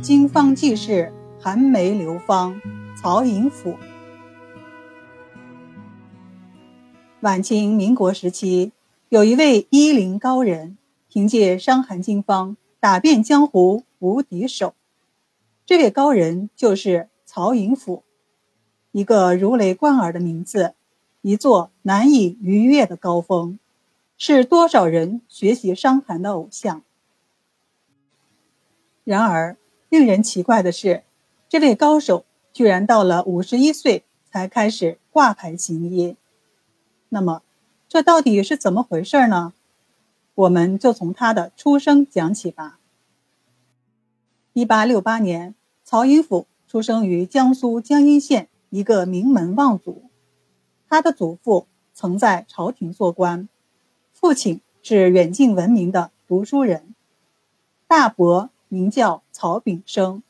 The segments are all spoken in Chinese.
经方济世，寒梅流芳，曹寅甫。晚清民国时期，有一位医灵高人，凭借《伤寒经方》打遍江湖无敌手。这位高人就是曹寅甫，一个如雷贯耳的名字，一座难以逾越的高峰，是多少人学习伤寒的偶像。然而，令人奇怪的是，这位高手居然到了五十一岁才开始挂牌行医。那么，这到底是怎么回事呢？我们就从他的出生讲起吧。一八六八年，曹寅甫出生于江苏江阴县一个名门望族，他的祖父曾在朝廷做官，父亲是远近闻名的读书人，大伯名叫曹炳生。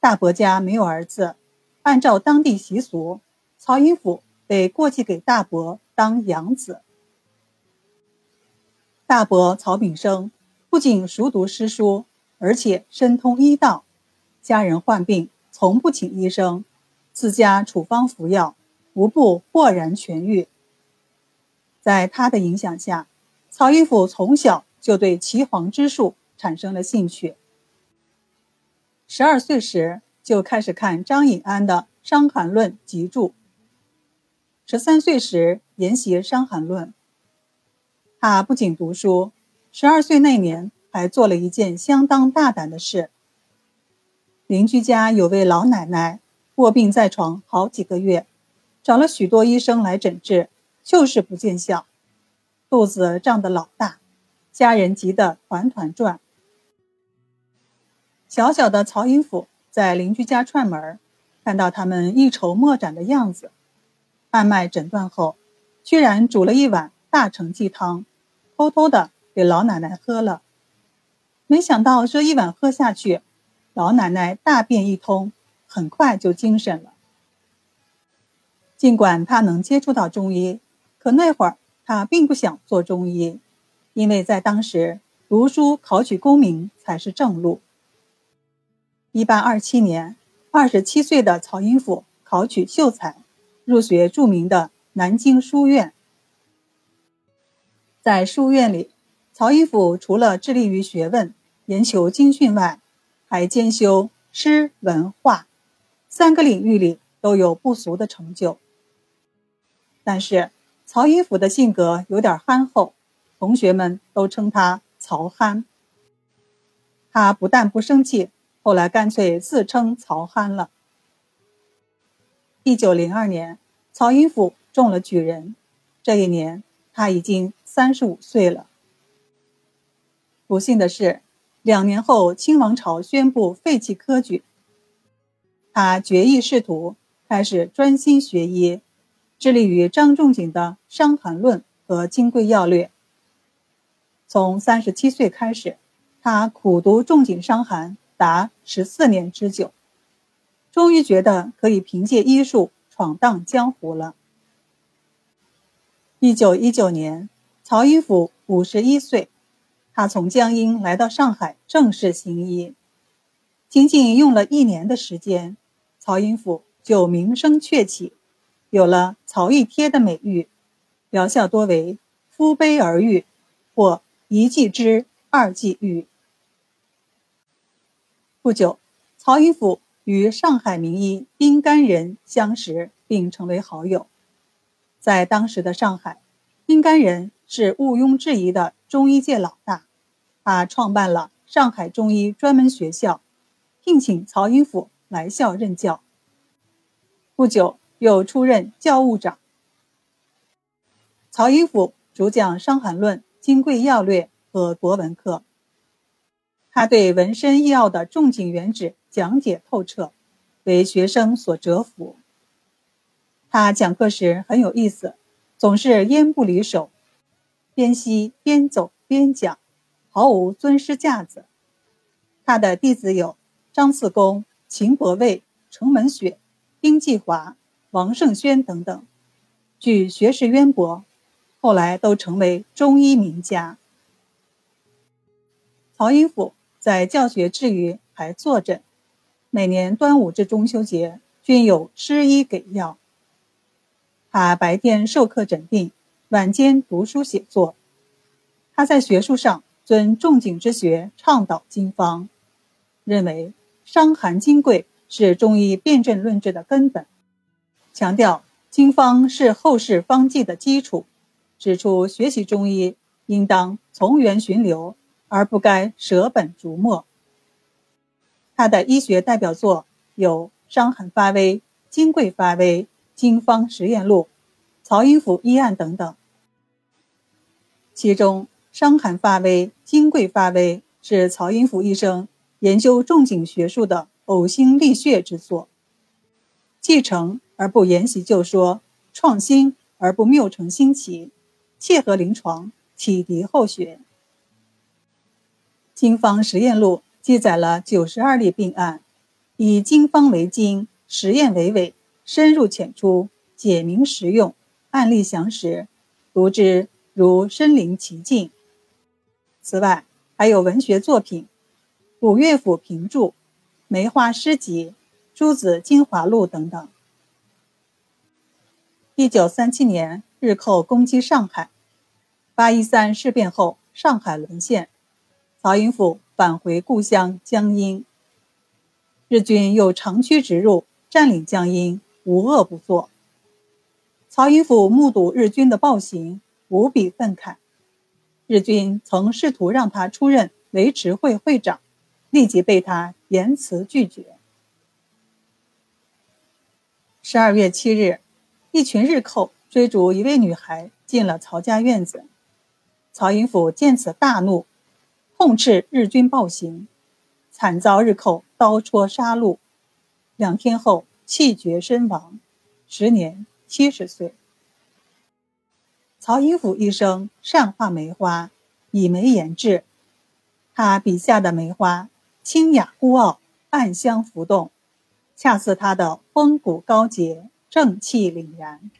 大伯家没有儿子，按照当地习俗，曹寅甫得过继给大伯。当养子，大伯曹炳生不仅熟读诗书，而且深通医道。家人患病，从不请医生，自家处方服药，无不豁然痊愈。在他的影响下，曹寅甫从小就对岐黄之术产生了兴趣。十二岁时就开始看张隐安的《伤寒论》集注。十三岁时研习《伤寒论》，他不仅读书，十二岁那年还做了一件相当大胆的事。邻居家有位老奶奶卧病在床好几个月，找了许多医生来诊治，就是不见效，肚子胀得老大，家人急得团团转。小小的曹寅甫在邻居家串门，看到他们一筹莫展的样子。按脉诊断后，居然煮了一碗大成鸡汤，偷偷的给老奶奶喝了。没想到这一碗喝下去，老奶奶大便一通，很快就精神了。尽管他能接触到中医，可那会儿他并不想做中医，因为在当时读书考取功名才是正路。一八二七年，二十七岁的曹寅甫考取秀才。入学著名的南京书院，在书院里，曹寅甫除了致力于学问、研求经训外，还兼修诗文画三个领域里都有不俗的成就。但是，曹寅甫的性格有点憨厚，同学们都称他“曹憨”。他不但不生气，后来干脆自称“曹憨”了。一九零二年，曹寅甫中了举人。这一年，他已经三十五岁了。不幸的是，两年后，清王朝宣布废弃科举。他决意仕途，开始专心学医，致力于张仲景的《伤寒论》和《金匮要略》。从三十七岁开始，他苦读仲景伤寒达十四年之久。终于觉得可以凭借医术闯荡江湖了。一九一九年，曹寅甫五十一岁，他从江阴来到上海正式行医。仅仅用了一年的时间，曹寅甫就名声鹊起，有了“曹一贴”的美誉，疗效多为敷杯而愈，或一剂之，二剂愈。不久，曹云甫。与上海名医丁甘仁相识，并成为好友。在当时的上海，丁甘仁是毋庸置疑的中医界老大。他创办了上海中医专门学校，聘请曹云甫来校任教。不久，又出任教务长。曹云甫主讲《伤寒论》《金匮要略》和国文课。他对纹身医药的仲景原旨讲解透彻，为学生所折服。他讲课时很有意思，总是烟不离手，边吸边走边讲，毫无尊师架子。他的弟子有张四公、秦伯卫、程门雪、丁继华、王胜轩等等，据学识渊博，后来都成为中医名家。曹寅甫。在教学之余，还坐诊，每年端午至中秋节均有施医给药。他白天授课诊病，晚间读书写作。他在学术上尊仲景之学，倡导经方，认为伤寒金匮是中医辨证论治的根本，强调经方是后世方剂的基础，指出学习中医应当从源寻流，而不该舍本逐末。他的医学代表作有《伤寒发微》《金匮发微》《经方实验录》《曹营府医案》等等，其中。伤寒发微、金匮发微是曹寅甫医生研究仲景学术的呕心沥血之作，继承而不沿袭旧说，创新而不谬成新奇，切合临床，启迪后学。《经方实验录》记载了九十二例病案，以经方为经，实验为纬，深入浅出，简明实用，案例详实，读之如身临其境。此外，还有文学作品《五岳府评注》《梅花诗集》《朱子精华录》等等。一九三七年，日寇攻击上海，八一三事变后，上海沦陷，曹寅甫返回故乡江阴。日军又长驱直入，占领江阴，无恶不作。曹寅甫目睹日军的暴行，无比愤慨。日军曾试图让他出任维持会会长，立即被他严词拒绝。十二月七日，一群日寇追逐一位女孩进了曹家院子，曹寅甫见此大怒，痛斥日军暴行，惨遭日寇刀戳杀戮，两天后气绝身亡，时年七十岁。曹寅甫一生善画梅花，以梅言志。他笔下的梅花清雅孤傲，暗香浮动，恰似他的风骨高洁，正气凛然。